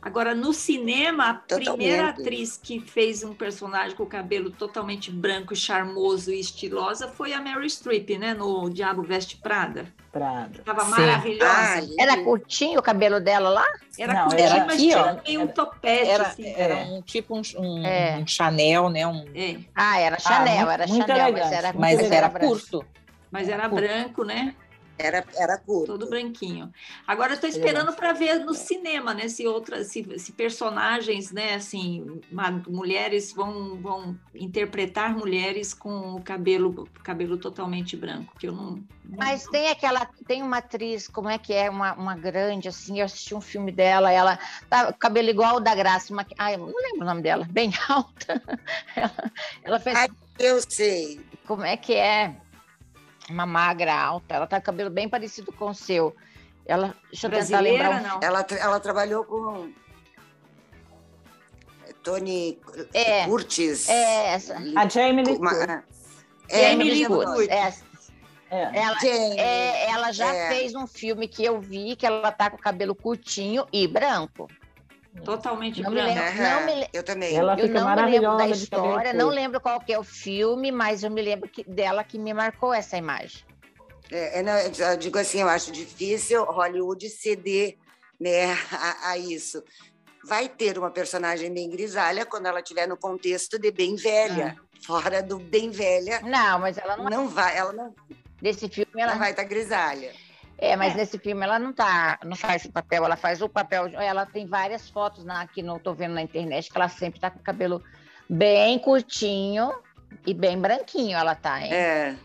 Agora, no cinema, a Totalmente. primeira atriz que fez um personagem com o cabelo totalmente branco, charmoso e estilosa foi a Mary Streep, né? No Diabo Veste Prada. Prada. Tava maravilhosa. Ah, era curtinho o cabelo dela lá? Era Não, curtinho, era mas aqui, tinha meio um topete. Era, assim, era um tipo um, um, é. um Chanel, né? Um... É. Ah, era Chanel, ah, era Chanel, mas era, mas era curto. Mas era branco, né? Era, era curto. Todo branquinho. Agora estou esperando para ver no cinema, né? Se outras, se, se, personagens, né? Assim, mulheres vão, vão interpretar mulheres com o cabelo, cabelo totalmente branco, que eu não. Mas tem aquela, tem uma atriz, como é que é, uma, uma grande, assim, eu assisti um filme dela, ela tá cabelo igual o da Graça, uma, ai, não lembro o nome dela, bem alta. Ela, ela fez. Ai, eu sei. Como é que é? Uma magra alta, ela tá com cabelo bem parecido com o seu. Ela, deixa eu tentar lembrar. Não. Ela, ela trabalhou com Tony é, Curtis. É essa. A Jamie Lee Curtis. É, Jamie Lee Curtis. É. Ela, é, ela já é. fez um filme que eu vi que ela tá com o cabelo curtinho e branco. Totalmente não branco. Me lembro, não me, eu também. Ela eu não me lembro da história, não lembro qual que é o filme, mas eu me lembro que, dela que me marcou essa imagem. É, é não, eu digo assim, eu acho difícil Hollywood ceder né, a, a, isso. Vai ter uma personagem bem grisalha quando ela estiver no contexto de bem velha. Ah. Fora do bem velha. Não, mas ela não. Não vai, ela não. Desse filme ela. Não vai estar tá grisalha. É, mas é. nesse filme ela não tá, não faz o papel, ela faz o papel. Ela tem várias fotos na, que não tô vendo na internet que ela sempre tá com o cabelo bem curtinho e bem branquinho, ela tá, hein? É.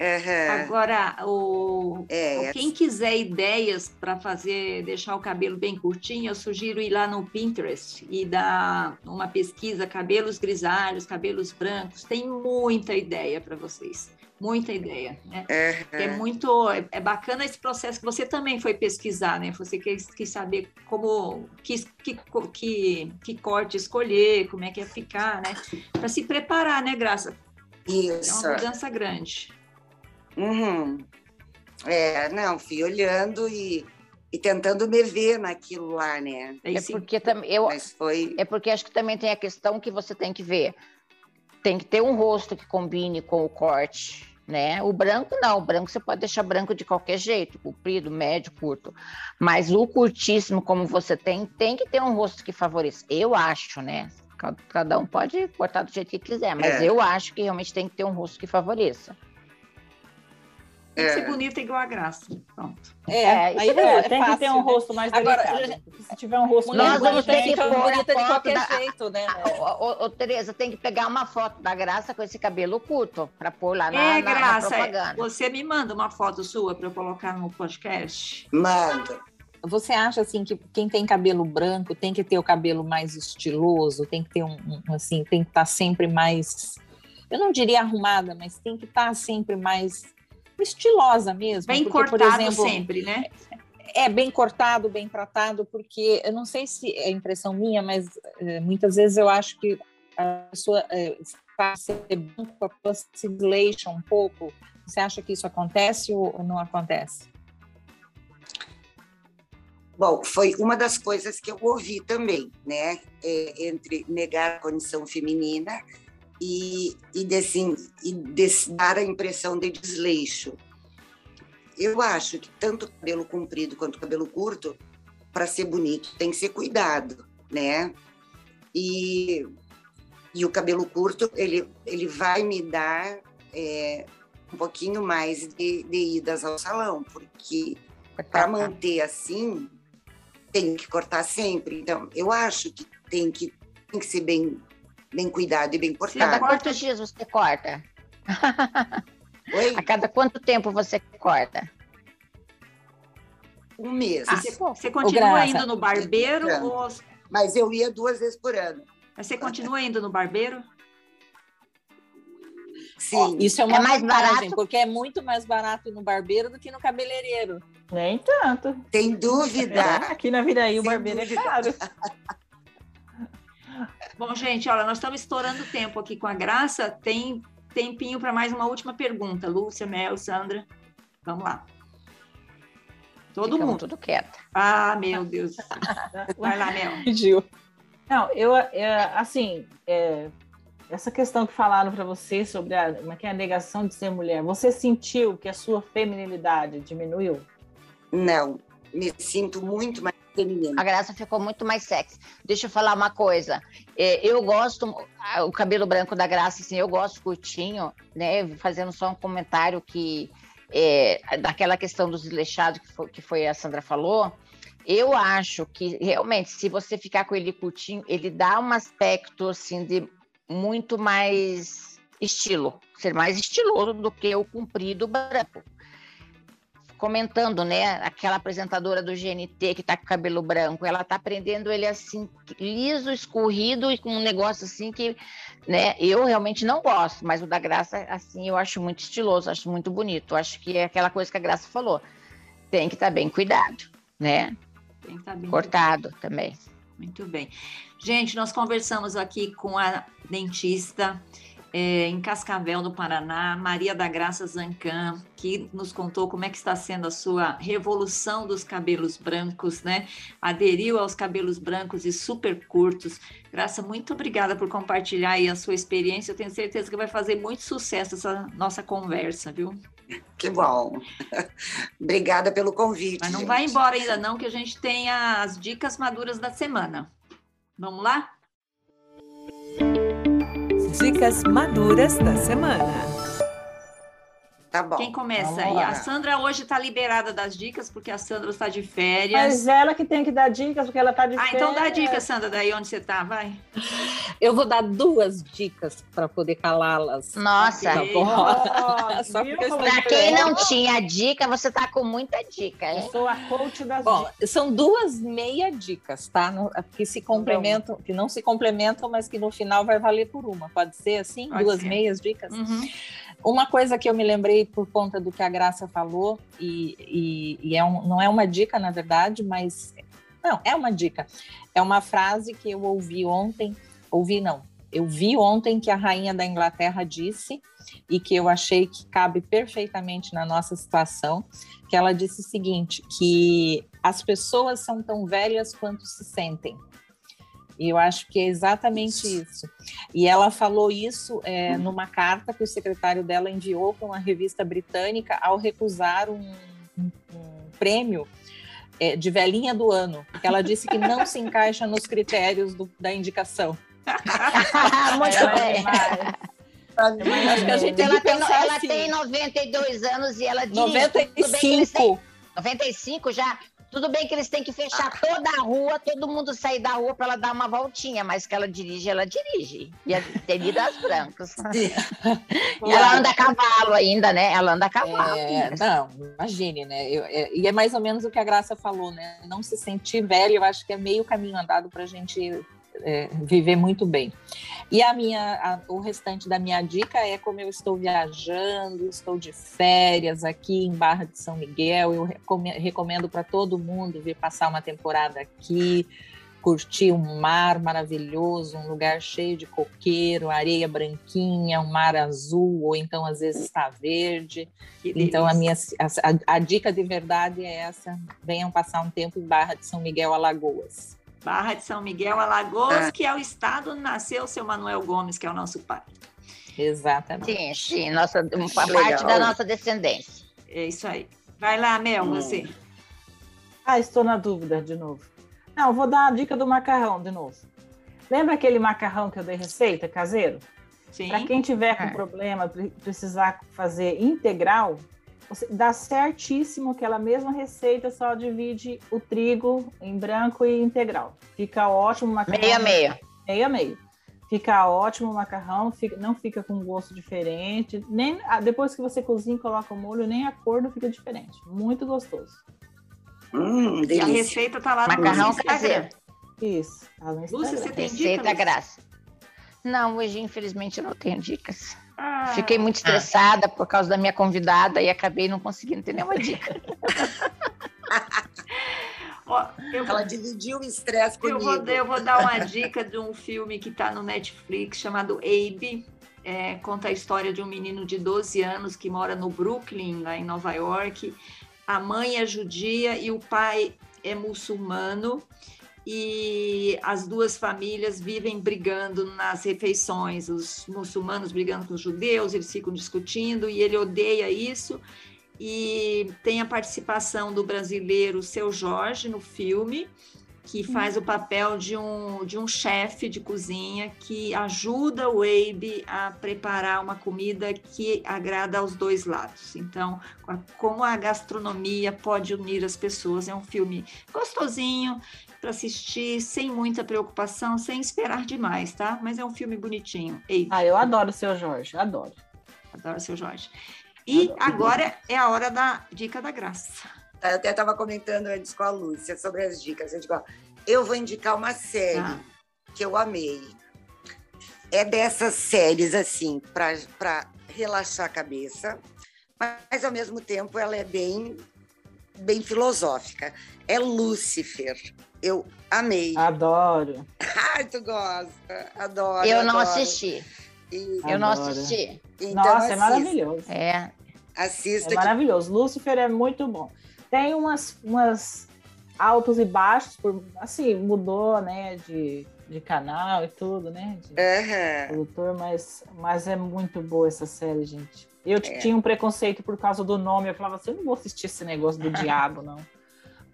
Uhum. Agora, o, é, quem quiser ideias para fazer, deixar o cabelo bem curtinho, eu sugiro ir lá no Pinterest e dar uma pesquisa cabelos grisalhos, cabelos brancos. Tem muita ideia para vocês muita ideia, né? É, é. é muito é, é, bacana esse processo que você também foi pesquisar, né? Você quis, quis saber como que, que, que, que corte escolher, como é que ia ficar, né? Para se preparar, né, Graça? Isso. É uma mudança grande. Uhum. É, não, fui olhando e, e tentando me ver naquilo lá, né? É, porque também eu Mas foi... é porque acho que também tem a questão que você tem que ver tem que ter um rosto que combine com o corte, né? O branco não, o branco você pode deixar branco de qualquer jeito, comprido, médio, curto. Mas o curtíssimo, como você tem, tem que ter um rosto que favoreça. Eu acho, né? Cada um pode cortar do jeito que quiser, mas é. eu acho que realmente tem que ter um rosto que favoreça. Tem que É. ser bonita igual a Graça. Pronto. É, É, aí É, é, tem que ter fácil, um né? rosto mais Agora, delicado. Se tiver um rosto Mulher mais vamos ter bonita que fica pôr a bonita de qualquer da- jeito, né? Ô, ô, ô, Tereza, tem que pegar uma foto da Graça com esse cabelo curto para pôr lá na, é, na- na Graça, propaganda. você me manda uma foto sua para eu colocar no podcast? Manda. Você acha assim que quem tem cabelo branco tem que ter o cabelo mais estiloso, tem que ter um, um, assim, tem que estar sempre mais, eu não diria arrumada, mas tem que estar sempre mais estilosa mesmo. Bem porque, por cortado exemplo, sempre, né? É bem cortado, bem tratado, porque eu não sei se é impressão minha, mas eh, muitas vezes eu acho que a pessoa eh, está ser branco, a pessoa se desleixa um pouco. Você acha que isso acontece ou ou não acontece? Bom, foi uma das coisas que eu ouvi também, né? É, entre negar a condição feminina e, e, desse, e desse, dar a impressão de desleixo. Eu acho que tanto cabelo comprido quanto cabelo curto, para ser bonito, tem que ser cuidado, né? E, e o cabelo curto, ele, ele vai me dar é, um pouquinho mais de, de idas ao salão, porque para manter assim, tem que cortar sempre. Então, eu acho que tem que, tem que ser bem, bem cuidado e bem Cada cortado. quantos dias você corta? Oi? A cada quanto tempo você corta? Um mês. Ah, você, você continua indo no barbeiro É. ou Mas eu ia duas vezes por ano. você continua indo no barbeiro? Sim. Isso é uma É mais vantagem, barato? porque é muito mais barato ir no barbeiro do que no cabeleireiro. Nem tanto. Sem dúvida. Aqui na Viraí o Sem barbeiro dúvida. é caro. Bom, gente, olha, nós estamos estourando tempo aqui com a Graça. Tem tempinho para mais uma última pergunta. Lúcia, Mel, Sandra. Vamos lá. Todo Ficamos mundo. tudo quieto. Ah, meu Deus. do céu. Vai lá, Mel. Pediu. Não, eu, é, assim, é, essa questão que falaram para você sobre a, como é que é a negação de ser mulher, você sentiu que a sua feminilidade diminuiu? Não, me sinto muito mais feminina. A Graça ficou muito mais sexy. Deixa eu falar uma coisa. É, eu gosto, o cabelo branco da Graça, assim, eu gosto curtinho, né? Fazendo só um comentário que é, daquela questão dos desleixados que foi, que foi a Sandra falou. Eu acho que realmente, se você ficar com ele curtinho, ele dá um aspecto assim de muito mais estilo, ser mais estiloso do que o comprido branco comentando, né? Aquela apresentadora do GNT que tá com cabelo branco, ela tá prendendo ele assim, liso, escorrido e com um negócio assim que, né? Eu realmente não gosto, mas o da Graça, assim, eu acho muito estiloso, acho muito bonito. Acho que é aquela coisa que a Graça falou. Tem que estar bem cuidado, né? Tem que estar bem Cortado também. Muito bem. Gente, nós conversamos aqui com a dentista é, em Cascavel, no Paraná, Maria da Graça Zancan, que nos contou como é que está sendo a sua revolução dos cabelos brancos, né? Aderiu aos cabelos brancos e super curtos. Graça, muito obrigada por compartilhar aí a sua experiência. Eu tenho certeza que vai fazer muito sucesso essa nossa conversa, viu? Que bom. Obrigada pelo convite. Mas não gente. vai embora ainda não, que a gente tem as dicas maduras da semana. Vamos lá? Dicas maduras da semana. Tá bom. Quem começa vamos aí? lá. A Sandra hoje está liberada das dicas, porque a Sandra está de férias. Mas ela que tem que dar dicas, porque ela tá de Ah, então dá férias. dica, Sandra, daí onde você está, vai. Eu vou dar duas dicas para poder calá-las. Nossa, Tá? Oh, Só porque eu pra é? quem não tinha dica, você tá com muita dica, Eu hein? sou a coach das Bom, dicas. são duas meia dicas, tá? No- Que se complementam, que não se complementam, mas que no final vai valer por uma. Pode ser assim? Pode duas ser. meias dicas? Uhum. Uma coisa que eu me lembrei por conta do que a Graça falou, e, e- e é um- não é uma dica, na verdade, mas. Não, é uma dica. É uma frase que eu ouvi ontem. Ouvi, não. Eu vi ontem que a rainha da Inglaterra disse, e que eu achei que cabe perfeitamente na nossa situação, que ela disse o seguinte: que as pessoas são tão velhas quanto se sentem. E eu acho que é exatamente isso. E ela falou isso é, numa carta que o secretário dela enviou para uma revista britânica ao recusar um, um- um prêmio é, de velhinha do ano, porque ela disse que não se encaixa nos critérios do- da indicação. Muito Ela é bem. mim. Acho que a gente tem Ela tem, ela assim. tem 92 anos e ela têm- 95. 95 já. Tudo bem que eles têm que fechar toda a rua, todo mundo sair da rua para ela dar uma voltinha, mas que ela dirige, ela dirige. E a Avenida das Brancas. E ela anda a cavalo ainda, né? Ela anda a cavalo. É, não, imagine, né? Eu- é- e é mais ou menos o que a Graça falou, né? Não se sentir velho, eu acho que é meio caminho andado para a gente é, viver muito bem. E a minha, a- o restante da minha dica é como eu estou viajando, estou de férias aqui em Barra de São Miguel. Eu recome- recomendo para todo mundo vir passar uma temporada aqui. Curtir um mar maravilhoso, um lugar cheio de coqueiro, areia branquinha, um mar azul, ou então às vezes está verde. Então, a, minha, a, a dica de verdade é essa: venham passar um tempo em Barra de São Miguel, Alagoas. Barra de São Miguel, Alagoas, Ah. que é o estado onde nasceu o seu Manuel Gomes, que é o nosso pai. Exatamente. Sim, sim, nossa, uma Legal. parte da nossa descendência. É isso aí. Vai lá, Mel, Hum. você. Ah, estou na dúvida de novo. Não, vou dar a dica do macarrão de novo. Lembra aquele macarrão que eu dei receita caseiro? Sim. Para quem tiver com É. problema, pre- precisar fazer integral, dá certíssimo aquela mesma receita, só divide o trigo em branco e integral. Fica ótimo o macarrão. Meio a meio. Meio a meio. Fica ótimo o macarrão, fica- não fica com gosto diferente. Nem, ah, depois que você cozinha e coloca o molho, nem a cor não fica diferente. Muito gostoso. Hum, E a delícia. receita tá lá no Macarrão caseiro. Isso. Tá Lúcia, você tem dica, Receita Lúcia? graça. Não, hoje, infelizmente, eu não tenho dicas. Ah, Fiquei muito estressada por causa da minha convidada e acabei não conseguindo ter nenhuma dica. eu, Ela dividiu o estresse eu, comigo. vou, eu vou dar uma dica de um filme que está no Netflix chamado Abe. É, conta a história de um menino de 12 anos que mora no Brooklyn, lá em Nova York. A mãe é judia e o pai é muçulmano. E as duas famílias vivem brigando nas refeições, os muçulmanos brigando com os judeus, eles ficam discutindo e ele odeia isso. E tem a participação do brasileiro Seu Jorge no filme, que faz o papel de um, de um chefe de cozinha que ajuda o Abe a preparar uma comida que agrada aos dois lados. Então, como a gastronomia pode unir as pessoas. É um filme gostosinho para assistir, sem muita preocupação, sem esperar demais, tá? Mas é um filme bonitinho. Abe. Ah, eu adoro o seu Jorge, adoro. Adoro seu Jorge. E agora é a hora da dica da graça. Eu até estava comentando antes com a Lúcia sobre as dicas. Eu, digo, ó, eu vou indicar uma série Ah. que eu amei. É dessas séries, assim, para relaxar a cabeça, mas ao mesmo tempo ela é bem, bem filosófica. É Lúcifer. Eu amei. Adoro. Ai, tu gosta. Adoro. Eu não adoro. assisti. E- Eu não assisti. então Nossa, é assista, maravilhoso. É. Assista. É que- maravilhoso. Lúcifer é muito bom. Tem umas, umas altos e baixos, por, assim, mudou, né, de, de canal e tudo, né, de Aham. produtor, mas, mas é muito boa essa série, gente. Eu É. tinha um preconceito por causa do nome, eu falava assim, eu não vou assistir esse negócio do diabo, não.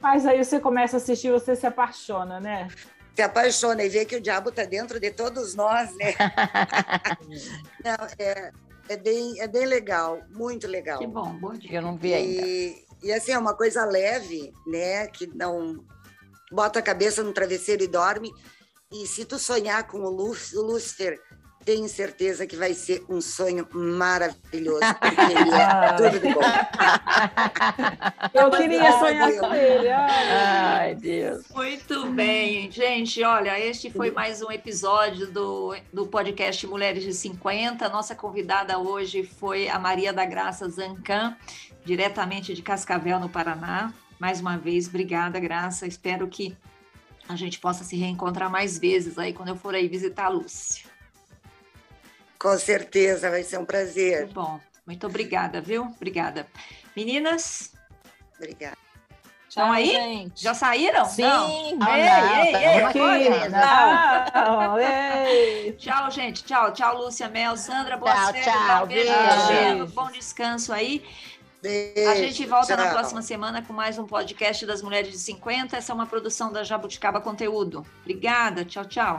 Mas aí você começa a assistir, você se apaixona, né? Se apaixona e vê que o diabo está dentro de todos nós, né? Não, é, é, bem, é bem legal, muito legal. Que bom, bom dia. Eu não vi ainda. E, e assim, é uma coisa leve, né? Que não bota a cabeça no travesseiro e dorme. E se tu sonhar com o, Lúcifer, tenho certeza que vai ser um sonho maravilhoso, porque ele é tudo de bom. Eu queria Ai, sonhar Deus. com ele. ai. Ai, Deus. Muito bem, gente. Olha, este foi mais um episódio do, do podcast Mulheres de 50. Nossa convidada hoje foi a Maria da Graça Zancan, diretamente de Cascavel, no Paraná. Mais uma vez, obrigada, Graça. Espero que a gente possa se reencontrar mais vezes aí quando eu for aí visitar a Lúcia. Com certeza, vai ser um Muito prazer. bom. Muito obrigada, viu? Obrigada. Meninas, Obrigada. Tchau, aí? gente. já saíram? Sim. Não? Não, Ei, não, ei, tá ei, uma Aqui, coisa. não, ei. Tchau, gente. Tchau, tchau, Lúcia Mel. Sandra, boa Tchau, férias. tchau, um beijo, beijo. Geno. Bom descanso aí. Beijo, A gente volta na tchau. próxima semana com mais um podcast das Mulheres de 50. Essa é uma produção da Jabuticaba Conteúdo. Obrigada. Tchau, tchau.